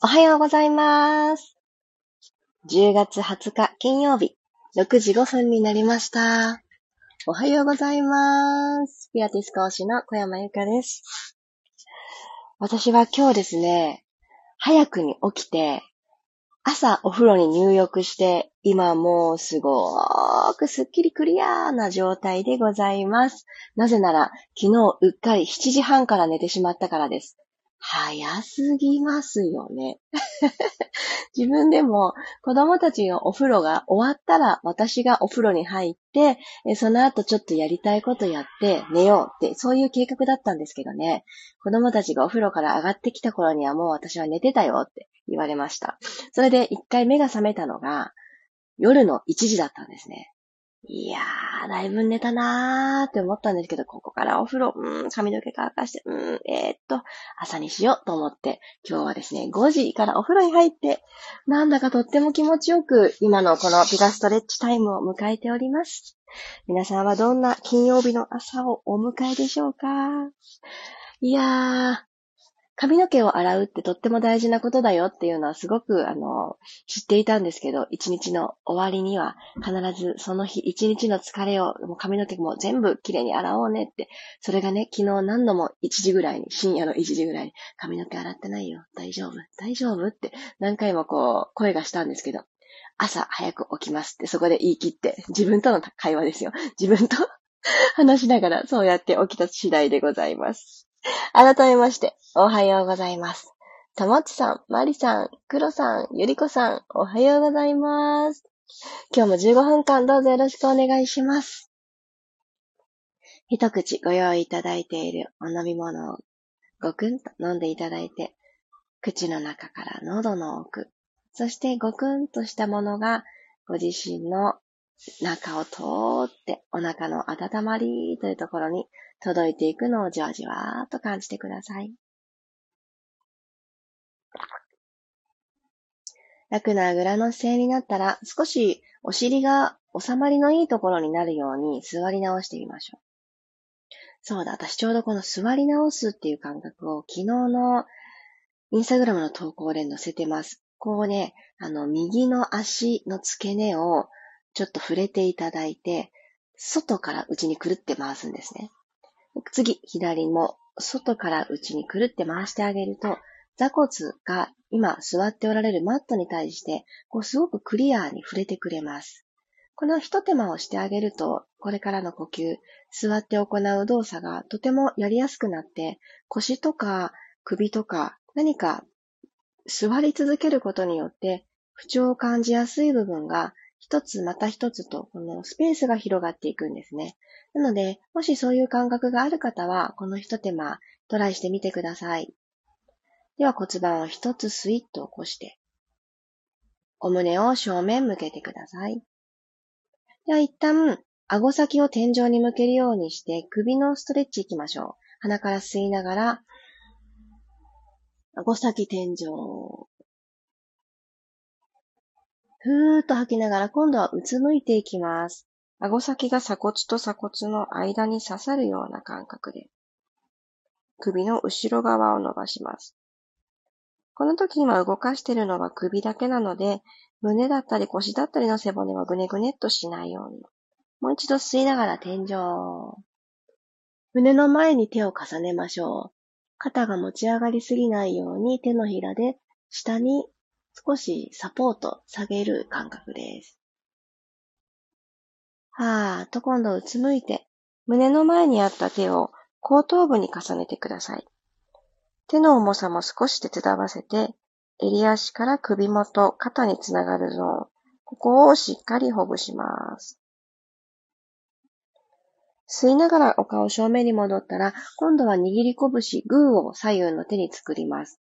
おはようございます。10月20日金曜日、6時5分になりました。おはようございます。ピアティス講師の小山由かです。私は今日ですね、早くに起きて、朝お風呂に入浴して、今もうすごーくすっきりクリアーな状態でございます。なぜなら、昨日うっかり7時半から寝てしまったからです。早すぎますよね。自分でも子供たちのお風呂が終わったら私がお風呂に入って、その後ちょっとやりたいことやって寝ようって、そういう計画だったんですけどね。子供たちがお風呂から上がってきた頃にはもう私は寝てたよって言われました。それで一回目が覚めたのが夜の1時だったんですね。いやー、だいぶ寝たなーって思ったんですけど、ここからお風呂、うん、髪の毛乾かして、うん、えー、っと、朝にしようと思って、今日はですね、5時からお風呂に入って、なんだかとっても気持ちよく、今のこのピラストレッチタイムを迎えております。皆さんはどんな金曜日の朝をお迎えでしょうか？いやー、髪の毛を洗うってとっても大事なことだよっていうのはすごく、あの、知っていたんですけど、一日の終わりには必ずその日一日の疲れを、もう髪の毛も全部きれいに洗おうねって、それがね、昨日何度も1時ぐらいに、深夜の1時ぐらいに、髪の毛洗ってないよ、大丈夫、大丈夫って何回もこう、声がしたんですけど、朝早く起きますってそこで言い切って、自分との会話ですよ。自分と話しながらそうやって起きた次第でございます。改めまして、おはようございます。たもちさん、まりさん、くろさん、ゆりこさん、おはようございます。今日も15分間どうぞよろしくお願いします。一口ご用意いただいているお飲み物をごくんと飲んでいただいて、口の中から喉の奥、そしてごくんとしたものがご自身の中を通ってお腹の温まりというところに届いていくのをじわじわーと感じてください。楽なあぐらの姿勢になったら少しお尻が収まりのいいところになるように座り直してみましょう。そうだ、私ちょうどこの座り直すっていう感覚を昨日のインスタグラムの投稿で載せてます。こうね、あの、右の足の付け根をちょっと触れていただいて、外から内にくるって回すんですね。次、左も外から内にくるって回してあげると、座骨が今座っておられるマットに対して、こうすごくクリアーに触れてくれます。この一手間をしてあげると、これからの呼吸、座って行う動作がとてもやりやすくなって、腰とか首とか何か座り続けることによって不調を感じやすい部分が一つまた一つと、このスペースが広がっていくんですね。なので、もしそういう感覚がある方は、この一手間、トライしてみてください。では骨盤を一つスイッと起こして、お胸を正面向けてください。では一旦、顎先を天井に向けるようにして、首のストレッチいきましょう。鼻から吸いながら、顎先天井、ふーっと吐きながら今度はうつむいていきます。顎先が鎖骨と鎖骨の間に刺さるような感覚で、首の後ろ側を伸ばします。この時今動かしているのは首だけなので、胸だったり腰だったりの背骨はぐねぐねっとしないように。もう一度吸いながら天井。胸の前に手を重ねましょう。肩が持ち上がりすぎないように手のひらで下に少しサポート、下げる感覚です。はーっと今度うつむいて、胸の前にあった手を後頭部に重ねてください。手の重さも少し手伝わせて、襟足から首元、肩につながるゾーン、ここをしっかりほぐします。吸いながらお顔正面に戻ったら、今度は握り拳、グーを左右の手に作ります。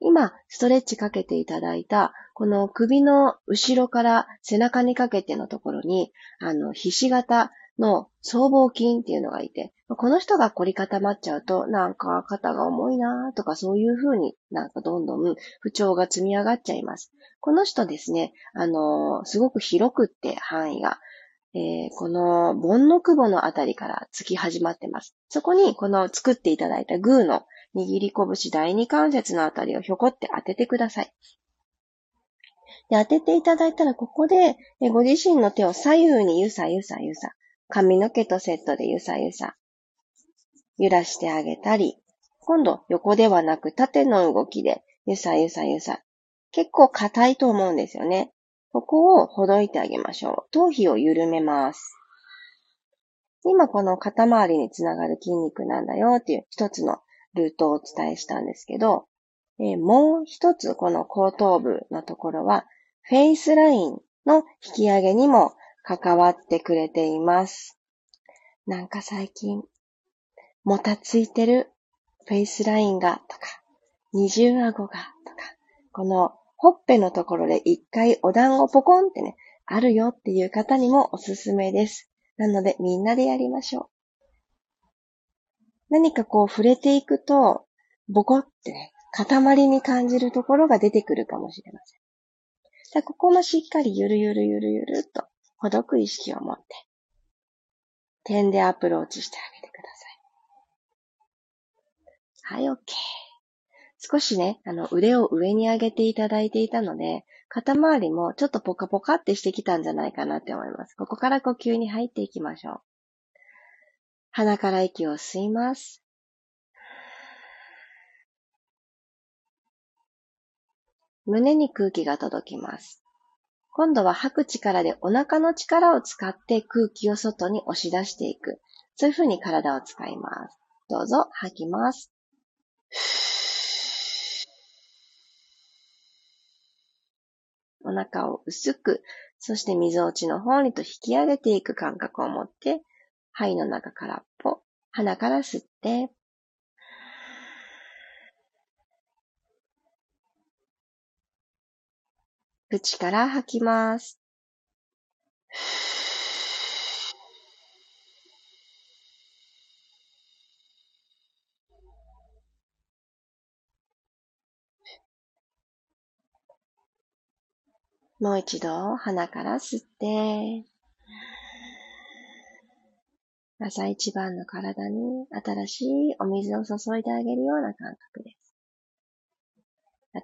今、ストレッチかけていただいた、この首の後ろから背中にかけてのところに、あの、ひし形の僧帽筋っていうのがいて、この人が凝り固まっちゃうと、なんか肩が重いなとかそういう風になんかどんどん不調が積み上がっちゃいます。この人ですね、あの、すごく広くって範囲が。えー、この盆の久保のあたりから突き始まってます。そこにこの作っていただいたグーの握り拳第二関節のあたりをひょこって当ててください。で、当てていただいたら、ここで、ご自身の手を左右にゆさゆさゆさ、髪の毛とセットでゆさゆさ、揺らしてあげたり、今度横ではなく縦の動きで、ゆさゆさゆさ。結構硬いと思うんですよね。ここをほどいてあげましょう。頭皮を緩めます。今この肩周りにつながる筋肉なんだよっていう一つのルートをお伝えしたんですけど、え、もう一つこの後頭部のところはフェイスラインの引き上げにも関わってくれています。なんか最近、もたついてるフェイスラインがとか、二重顎がとか、このほっぺのところで一回お団子ポコンってね、あるよっていう方にもおすすめです。なのでみんなでやりましょう。何かこう触れていくと、ボコってね、塊に感じるところが出てくるかもしれません。じゃここもしっかりゆるゆるゆるゆるっとほどく意識を持って、点でアプローチしてあげてください。はい、OK。少しね、あの、腕を上に上げていただいていたので、肩周りもちょっとポカポカってしてきたんじゃないかなって思います。ここから呼吸に入っていきましょう。鼻から息を吸います。胸に空気が届きます。今度は吐く力でお腹の力を使って空気を外に押し出していく。そういう風に体を使います。どうぞ吐きます。お腹を薄く、そして溝落ちの方にと引き上げていく感覚を持って、肺の中から、鼻から吸って、口から吐きます。もう一度鼻から吸って、朝一番の体に新しいお水を注いであげるような感覚です。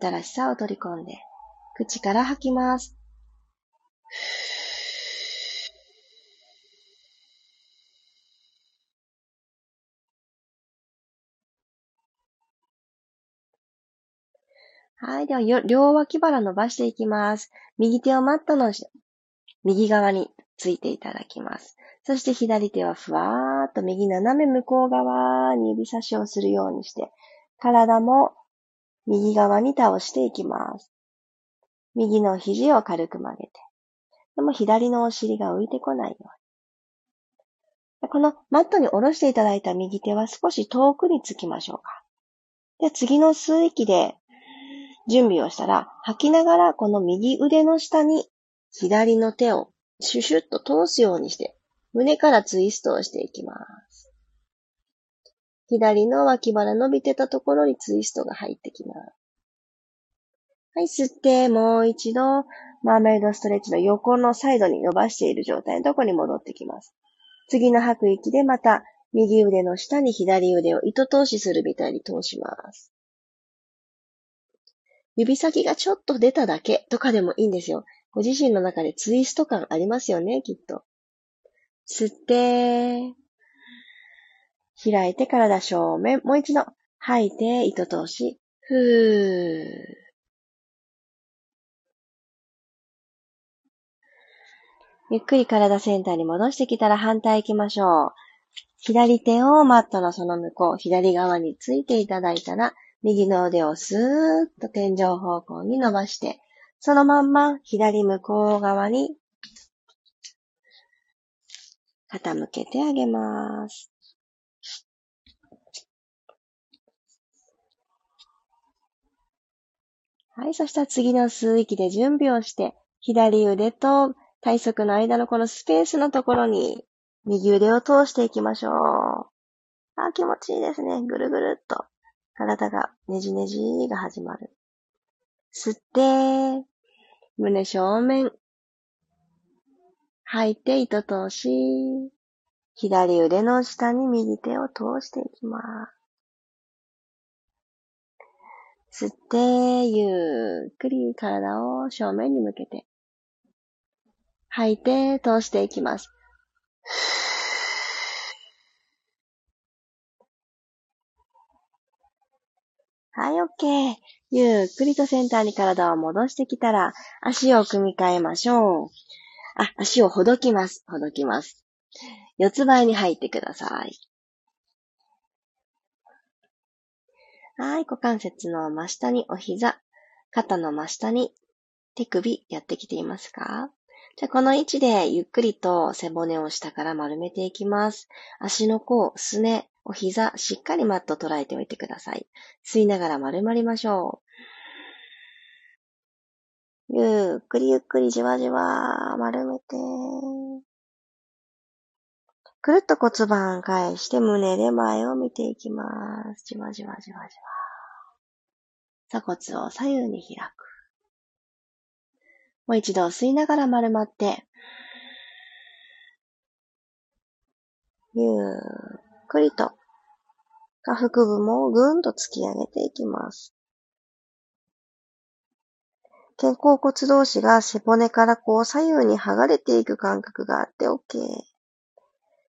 新しさを取り込んで、口から吐きます。はい。では、両脇腹伸ばしていきます。右手をマットの右側についていただきます。そして左手はふわーっと右斜め向こう側に指差しをするようにして、体も右側に倒していきます。右の肘を軽く曲げて。でも左のお尻が浮いてこないように。このマットに下ろしていただいた右手は少し遠くにつきましょうか。で次の吸う息で準備をしたら、吐きながらこの右腕の下に左の手をシュシュッと通すようにして、胸からツイストをしていきます。左の脇腹伸びてたところにツイストが入ってきます。はい、吸って、もう一度、マーメイドストレッチの横のサイドに伸ばしている状態のところに戻ってきます。次の吐く息でまた、右腕の下に左腕を糸通しするみたいに通します。指先がちょっと出ただけとかでもいいんですよ。ご自身の中でツイスト感ありますよね、きっと。吸って、開いて体正面。もう一度、吐いて糸通し。ふー。ゆっくり体センターに戻してきたら反対行きましょう。左手をマットのその向こう、左側についていただいたら、右の腕をスーッと天井方向に伸ばして、そのまんま左向こう側に傾けてあげます。はい、そしたら次の吸う息で準備をして、左腕と体側の間のこのスペースのところに右腕を通していきましょう。あ、気持ちいいですね。ぐるぐるっと。体がねじねじが始まる。吸って、胸正面。吐いて糸通し。左腕の下に右手を通していきます。吸って、ゆっくり体を正面に向けて。吐いて、通していきます。はい、オッケー。ゆっくりとセンターに体を戻してきたら、足を組み替えましょう。あ、足をほどきます。ほどきます。四つ倍に入ってください。はい、股関節の真下にお膝、肩の真下に手首やってきていますか？じゃあこの位置でゆっくりと背骨を下から丸めていきます。足の甲、すね、お膝、しっかりマット捉えておいてください。吸いながら丸まりましょう。ゆっくりゆっくりじわじわ丸めて。くるっと骨盤返して胸で前を見ていきます。じわじわじわじわ。鎖骨を左右に開く。もう一度吸いながら丸まって。ゆっくりと下腹部もぐんと突き上げていきます。肩甲骨同士が背骨からこう左右に剥がれていく感覚があって OK。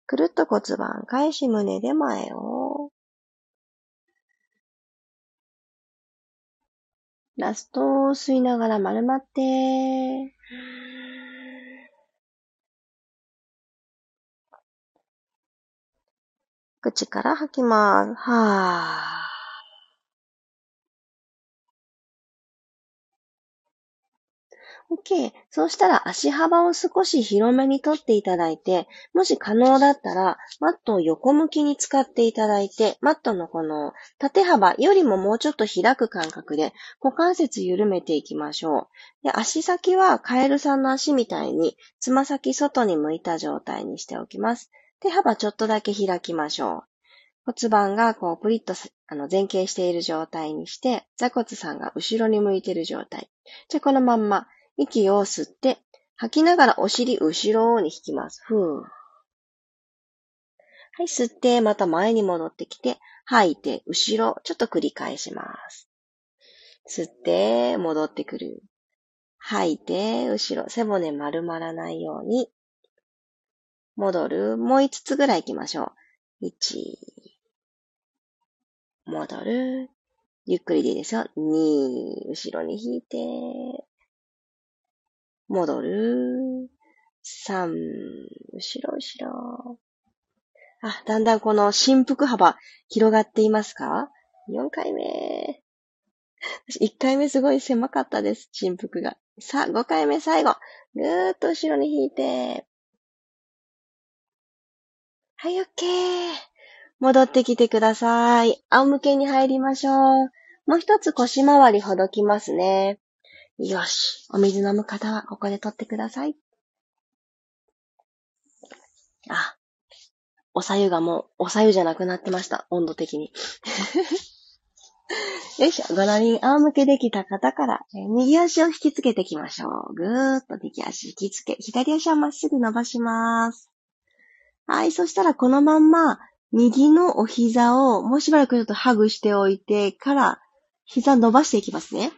くるっと骨盤返し胸で前を。ラスト吸いながら丸まって。口から吐きます。はぁ。OK。そうしたら足幅を少し広めにとっていただいて、もし可能だったら、マットを横向きに使っていただいて、マットのこの縦幅よりももうちょっと開く感覚で股関節緩めていきましょう。で足先はカエルさんの足みたいに、つま先外に向いた状態にしておきます。手幅ちょっとだけ開きましょう。骨盤がこうプリッとあの前傾している状態にして、座骨さんが後ろに向いている状態。じゃこのまんま息を吸って、吐きながらお尻後ろに引きます。ふー。はい、吸って、また前に戻ってきて、吐いて、後ろ、ちょっと繰り返します。吸って、戻ってくる。吐いて、後ろ、背骨丸まらないように。戻る。もう5つぐらい行きましょう。1、戻る。ゆっくりでいいですよ。2、後ろに引いて、戻る。3、後ろ後ろ。あ、だんだんこの振幅幅広がっていますか ?4 回目。1回目すごい狭かったです、振幅が。さあ、5回目最後。ぐーっと後ろに引いて。はい、オッケー。戻ってきてください。仰向けに入りましょう。もう一つ腰回りほどきますね。よし。お水飲む方はここで取ってください。あ、おさゆがもう、おさゆじゃなくなってました。温度的に。よいしょ。ごラリン仰向けできた方から、え右足を引きつけていきましょう。ぐーっと右足引きつけ、左足はまっすぐ伸ばします。はい。そしたらこのまんま、右のお膝をもうしばらくちょっとハグしておいてから、膝伸ばしていきますね。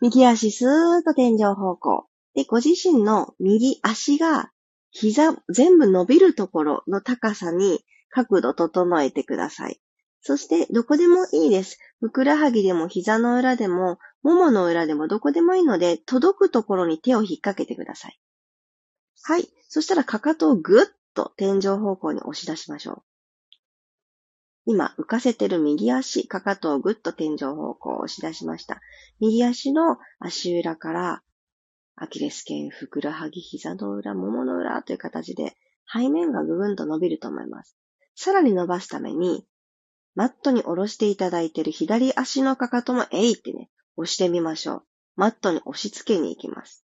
右足スーッと天井方向。で、ご自身の右足が膝全部伸びるところの高さに角度整えてください。そして、どこでもいいです。ふくらはぎでも膝の裏でも、ももの裏でもどこでもいいので、届くところに手を引っ掛けてください。はい。そしたら、かかとをぐっと天井方向に押し出しましょう。今、浮かせてる右足、かかとをぐっと天井方向を押し出しました。右足の足裏から、アキレス腱、ふくらはぎ、膝の裏、ももの裏という形で、背面がぐぐんと伸びると思います。さらに伸ばすために、マットに下ろしていただいている左足のかかともえいってね、押してみましょう。マットに押し付けに行きます。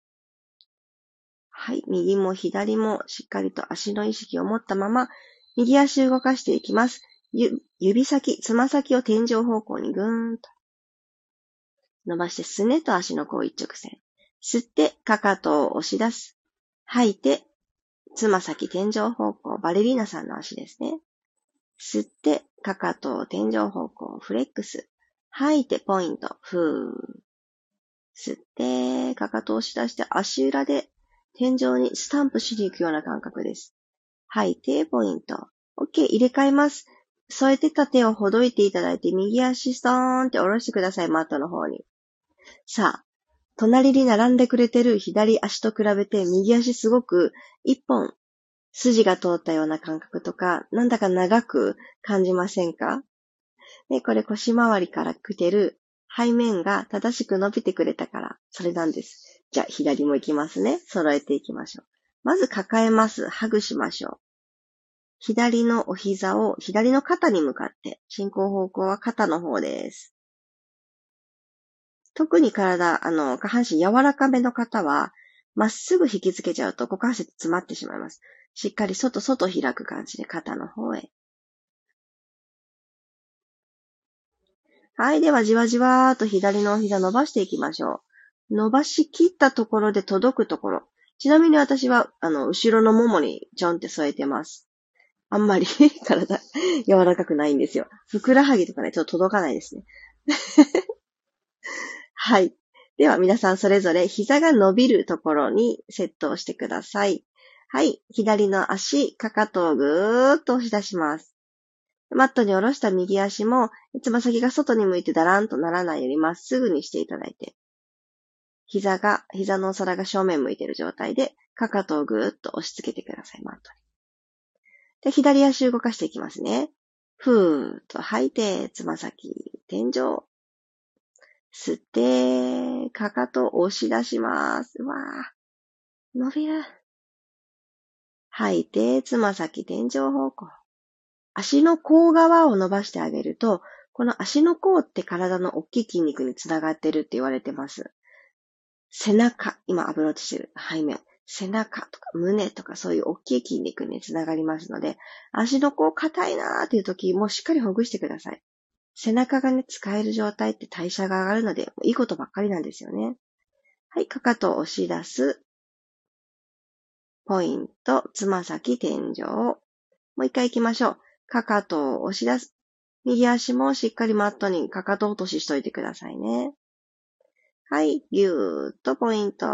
はい。右も左もしっかりと足の意識を持ったまま、右足動かしていきます。ゆ指先、つま先を天井方向にぐーんと。伸ばして、すねと足の甲一直線。吸って、かかとを押し出す。吐いて、つま先天井方向、バレリーナさんの足ですね。吸って、かかとを天井方向、フレックス。吐いてポイント。ふー。吸って、かかとを押し出して足裏で天井にスタンプしに行くような感覚です。吐いて、ポイント。OK、入れ替えます。添えてた手をほどいていただいて、右足ストーンって下ろしてください、マットの方に。さあ、隣に並んでくれてる左足と比べて、右足すごく一本筋が通ったような感覚とか、なんだか長く感じませんか？で、これ腰回りから来てる背面が正しく伸びてくれたから、それなんです。じゃあ、左も行きますね。揃えていきましょう。まず抱えます。ハグしましょう。左のお膝を左の肩に向かって、進行方向は肩の方です。特に体、あの、下半身柔らかめの方は、まっすぐ引きつけちゃうと股関節詰まってしまいます。しっかり外外開く感じで肩の方へ。はい。では、じわじわーっと左のお膝伸ばしていきましょう。伸ばし切ったところで届くところ。ちなみに私は、あの、後ろのももにちょんって添えてます。あんまり 体柔らかくないんですよ。ふくらはぎとかね、ちょっと届かないですね。はい。では皆さんそれぞれ膝が伸びるところにセットをしてください。はい。左の足、かかとをぐーっと押し出します。マットに下ろした右足も、つま先が外に向いてだらんとならないようにまっすぐにしていただいて、膝が、膝のお皿が正面向いている状態で、かかとをぐーっと押し付けてください、マットに。で、左足動かしていきますね。ふーっと吐いて、つま先、天井。吸って、かかと押し出します。わー。伸びる。吐いて、つま先、天井方向。足の甲側を伸ばしてあげると、この足の甲って体の大きい筋肉につながってるって言われてます。背中、今アプローチしてる背面。背中とか胸とかそういう大きい筋肉につながりますので、足の甲硬いなーっていう時もしっかりほぐしてください。背中がね、使える状態って代謝が上がるので、いいことばっかりなんですよね。はい、かかとを押し出す。ポイント、つま先、天井。もう一回行きましょう。かかとを押し出す。右足もしっかりマットにかかと落とししといてくださいね。はい、ぎゅーっとポイント。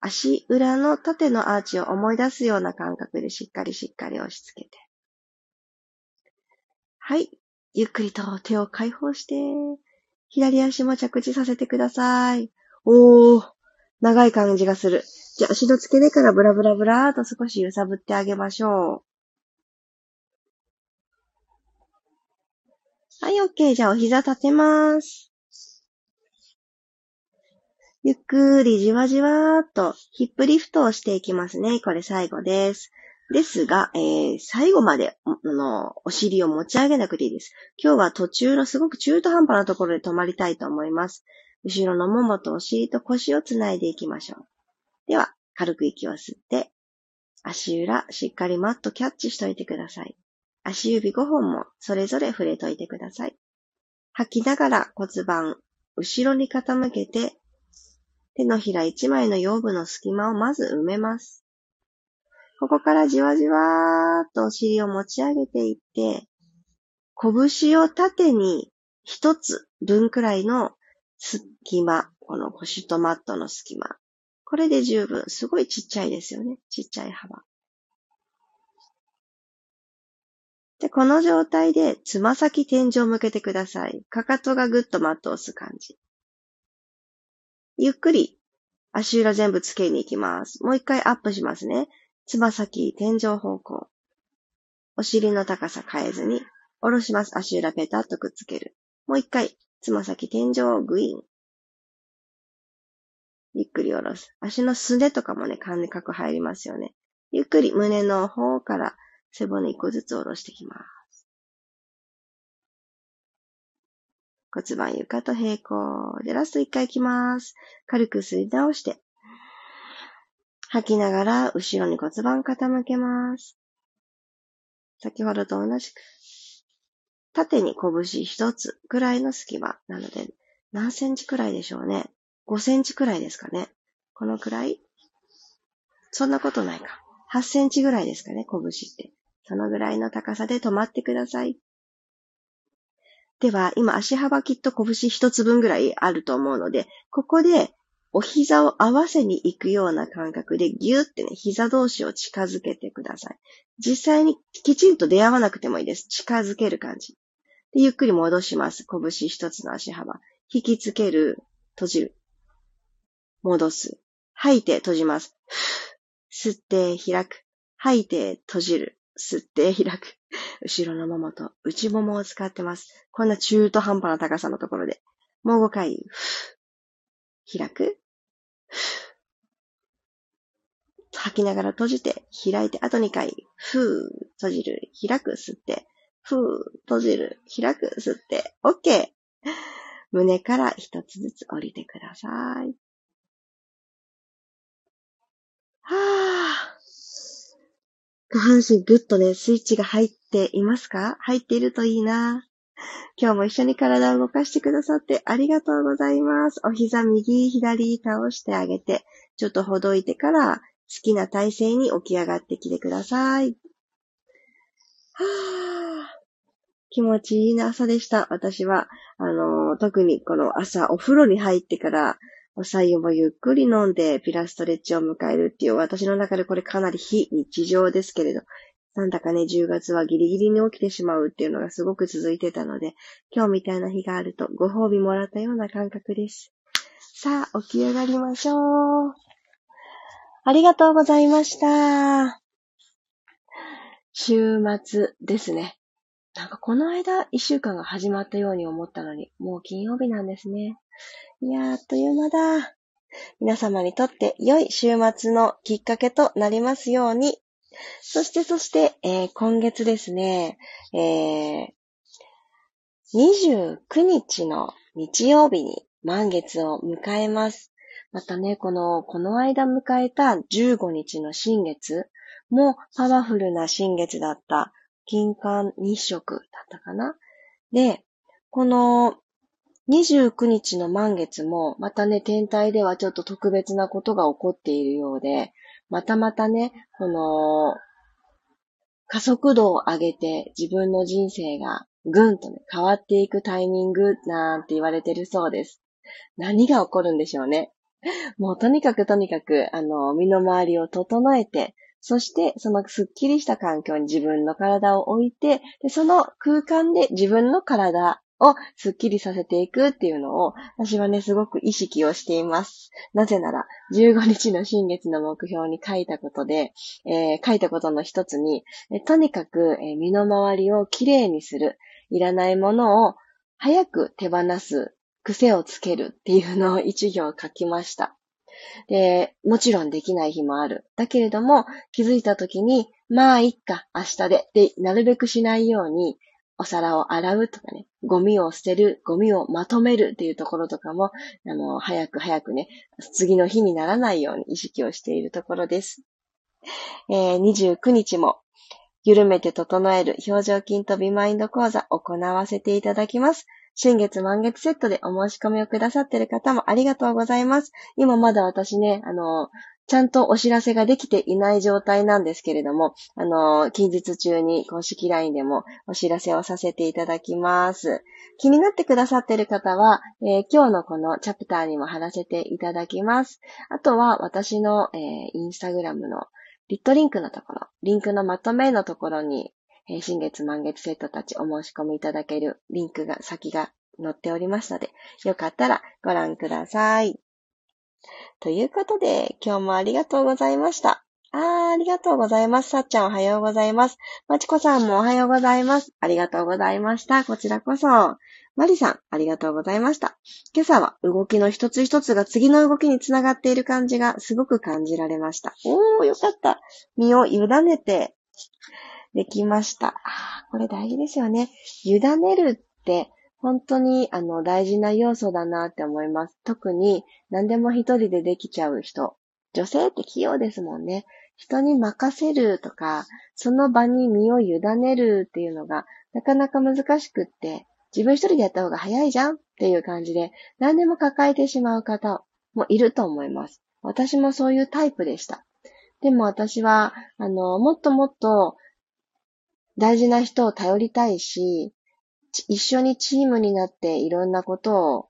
足裏の縦のアーチを思い出すような感覚でしっかりしっかり押し付けて。はい、ゆっくりと手を解放して、左足も着地させてください。おー、長い感じがする。じゃあ足の付け根からブラブラブラーと少し揺さぶってあげましょう。はい、OK。じゃあ、お膝立てます。ゆっくりじわじわーっとヒップリフトをしていきますね。これ最後です。ですが、えー、最後まで、あの、お尻を持ち上げなくていいです。今日は途中のすごく中途半端なところで止まりたいと思います。後ろのももとお尻と腰をつないでいきましょう。では、軽く息を吸って、足裏、しっかりマットキャッチしといてください。足指5本もそれぞれ触れといてください。吐きながら骨盤、後ろに傾けて、手のひら1枚の腰部の隙間をまず埋めます。ここからじわじわーっとお尻を持ち上げていって、拳を縦に一つ分くらいの隙間、この腰とマットの隙間。これで十分。すごいちっちゃいですよね。ちっちゃい幅。で、この状態でつま先天井を向けてください。かかとがぐっとマットを押す感じ。ゆっくり足裏全部つけに行きます。もう一回アップしますね。つま先天井方向。お尻の高さ変えずに下ろします。足裏ペタッとくっつける。もう一回、つま先天井をグイーン。ゆっくり下ろす。足のすねとかもね、感覚入りますよね。ゆっくり胸の方から背骨一個ずつ下ろしていきます。骨盤床と平行。で、ラスト一回いきます。軽く吸い直して。吐きながら、後ろに骨盤傾けます。先ほどと同じく。縦に拳一つくらいの隙間。なので、何センチくらいでしょうね。5センチくらいですかね。このくらいそんなことないか。8センチぐらいですかね、拳って。そのぐらいの高さで止まってください。では、今足幅きっと拳一つ分ぐらいあると思うので、ここでお膝を合わせに行くような感覚でギューってね、膝同士を近づけてください。実際にきちんと出会わなくてもいいです。近づける感じ。でゆっくり戻します。拳一つの足幅。引きつける。閉じる。戻す。吐いて閉じます。吸って開く。吐いて閉じる。吸って開く。後ろのももと内ももを使ってます。こんな中途半端な高さのところで。もう5回。開く。吐きながら閉じて、開いて、あと2回。ふー、閉じる、開く、吸って。ふー、閉じる、開く、吸って。OK! 胸から一つずつ降りてください。はぁ。下半身ぐっとね、スイッチが入っていますか？入っているといいな。今日も一緒に体を動かしてくださってありがとうございます。お膝右、左倒してあげて、ちょっとほどいてから好きな体勢に起き上がってきてください。はぁ。気持ちいいな朝でした。私は、あの、特にこの朝お風呂に入ってからお茶湯もゆっくり飲んでピラストレッチを迎えるっていう私の中でこれかなり非日常ですけれど、なんだかね、10月はギリギリに起きてしまうっていうのがすごく続いてたので、今日みたいな日があるとご褒美もらったような感覚です。さあ、起き上がりましょう。ありがとうございました。週末ですね。なんかこの間一週間が始まったように思ったのに、もう金曜日なんですね。いやー、あっという間だ。皆様にとって良い週末のきっかけとなりますように。そして、そして、えー、今月ですね、えー、29日の日曜日に満月を迎えます。またね、この、この間迎えた15日の新月もパワフルな新月だった。金環日食だったかな？で、この29日の満月も、またね、天体ではちょっと特別なことが起こっているようで、またまたね、この、加速度を上げて自分の人生がぐんとね、変わっていくタイミングなんて言われてるそうです。何が起こるんでしょうね。もうとにかくとにかく、あの、身の回りを整えて、そして、そのスッキリした環境に自分の体を置いて、でその空間で自分の体をスッキリさせていくっていうのを、私はね、すごく意識をしています。なぜなら、15日の新月の目標に書いたことで、えー、書いたことの一つに、とにかく、え、身の回りをきれいにする、いらないものを早く手放す癖をつけるっていうのを一行書きました。で、もちろんできない日もある。だけれども、気づいた時に、まあ、いっか、明日で、で、なるべくしないように、お皿を洗うとかね、ゴミを捨てる、ゴミをまとめるっていうところとかも、あの、早く早くね、次の日にならないように意識をしているところです。えー、29日も、緩めて整える表情筋とビマインド講座行わせていただきます。新月満月セットでお申し込みをくださっている方もありがとうございます。今まだ私ね、あの、ちゃんとお知らせができていない状態なんですけれども、あの、近日中に公式 LINE でもお知らせをさせていただきます。気になってくださっている方は、えー、今日のこのチャプターにも貼らせていただきます。あとは私の、えー、インスタグラムのリットリンクのところ、リンクのまとめのところに、えー、新月満月セットたちお申し込みいただけるリンクが、先が載っておりますので、よかったらご覧ください。ということで、今日もありがとうございました。あー、ありがとうございます。さっちゃんおはようございます。まちこさんもおはようございます。ありがとうございました。こちらこそ。まりさん、ありがとうございました。今朝は動きの一つ一つが次の動きにつながっている感じがすごく感じられました。おー、よかった。身を委ねてできました。これ大事ですよね。委ねるって本当にあの大事な要素だなって思います。特に何でも一人でできちゃう人。女性って器用ですもんね。人に任せるとか、その場に身を委ねるっていうのがなかなか難しくって、自分一人でやった方が早いじゃんっていう感じで何でも抱えてしまう方もいると思います。私もそういうタイプでした。でも私は、あの、もっともっと大事な人を頼りたいし、一緒にチームになっていろんなことを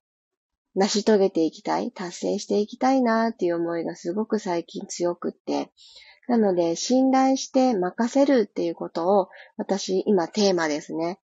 成し遂げていきたい、達成していきたいなっていう思いがすごく最近強くって、なので、信頼して任せるっていうことを、私、今テーマですね。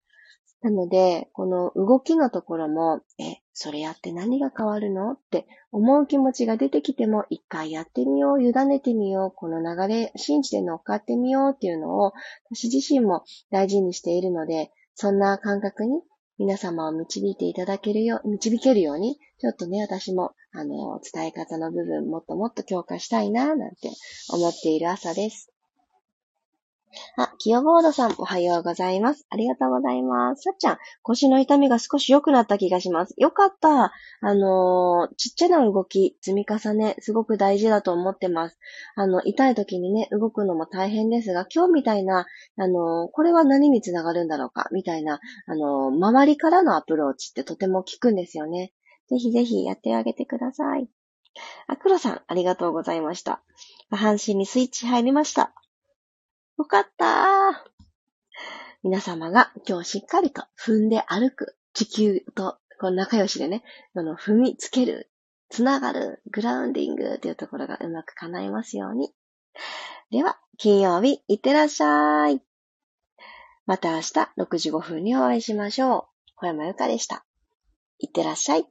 なので、この動きのところも、え、それやって何が変わるの？って思う気持ちが出てきても、一回やってみよう、委ねてみよう、この流れ、信じて乗っかってみようっていうのを、私自身も大事にしているので、そんな感覚に皆様を導いていただけるよう、導けるように、ちょっとね、私も、あの、伝え方の部分もっともっと強化したいな、なんて思っている朝です。あ、キヨボードさん、おはようございます。ありがとうございます。さっちゃん、腰の痛みが少し良くなった気がします。よかった。あのー、ちっちゃな動き、積み重ね、すごく大事だと思ってます。あの、痛い時にね、動くのも大変ですが、今日みたいな、あのー、これは何につながるんだろうか、みたいな、あのー、周りからのアプローチってとても効くんですよね。ぜひぜひやってあげてください。あ、黒さん、ありがとうございました。下半身にスイッチ入りました。よかった皆様が今日しっかりと踏んで歩く、地球とこの仲良しでね、この踏みつける、つながる、グラウンディングっていうところがうまく叶いますように。では、金曜日、いってらっしゃい。また明日6時5分にお会いしましょう。小山由かでした。いってらっしゃい。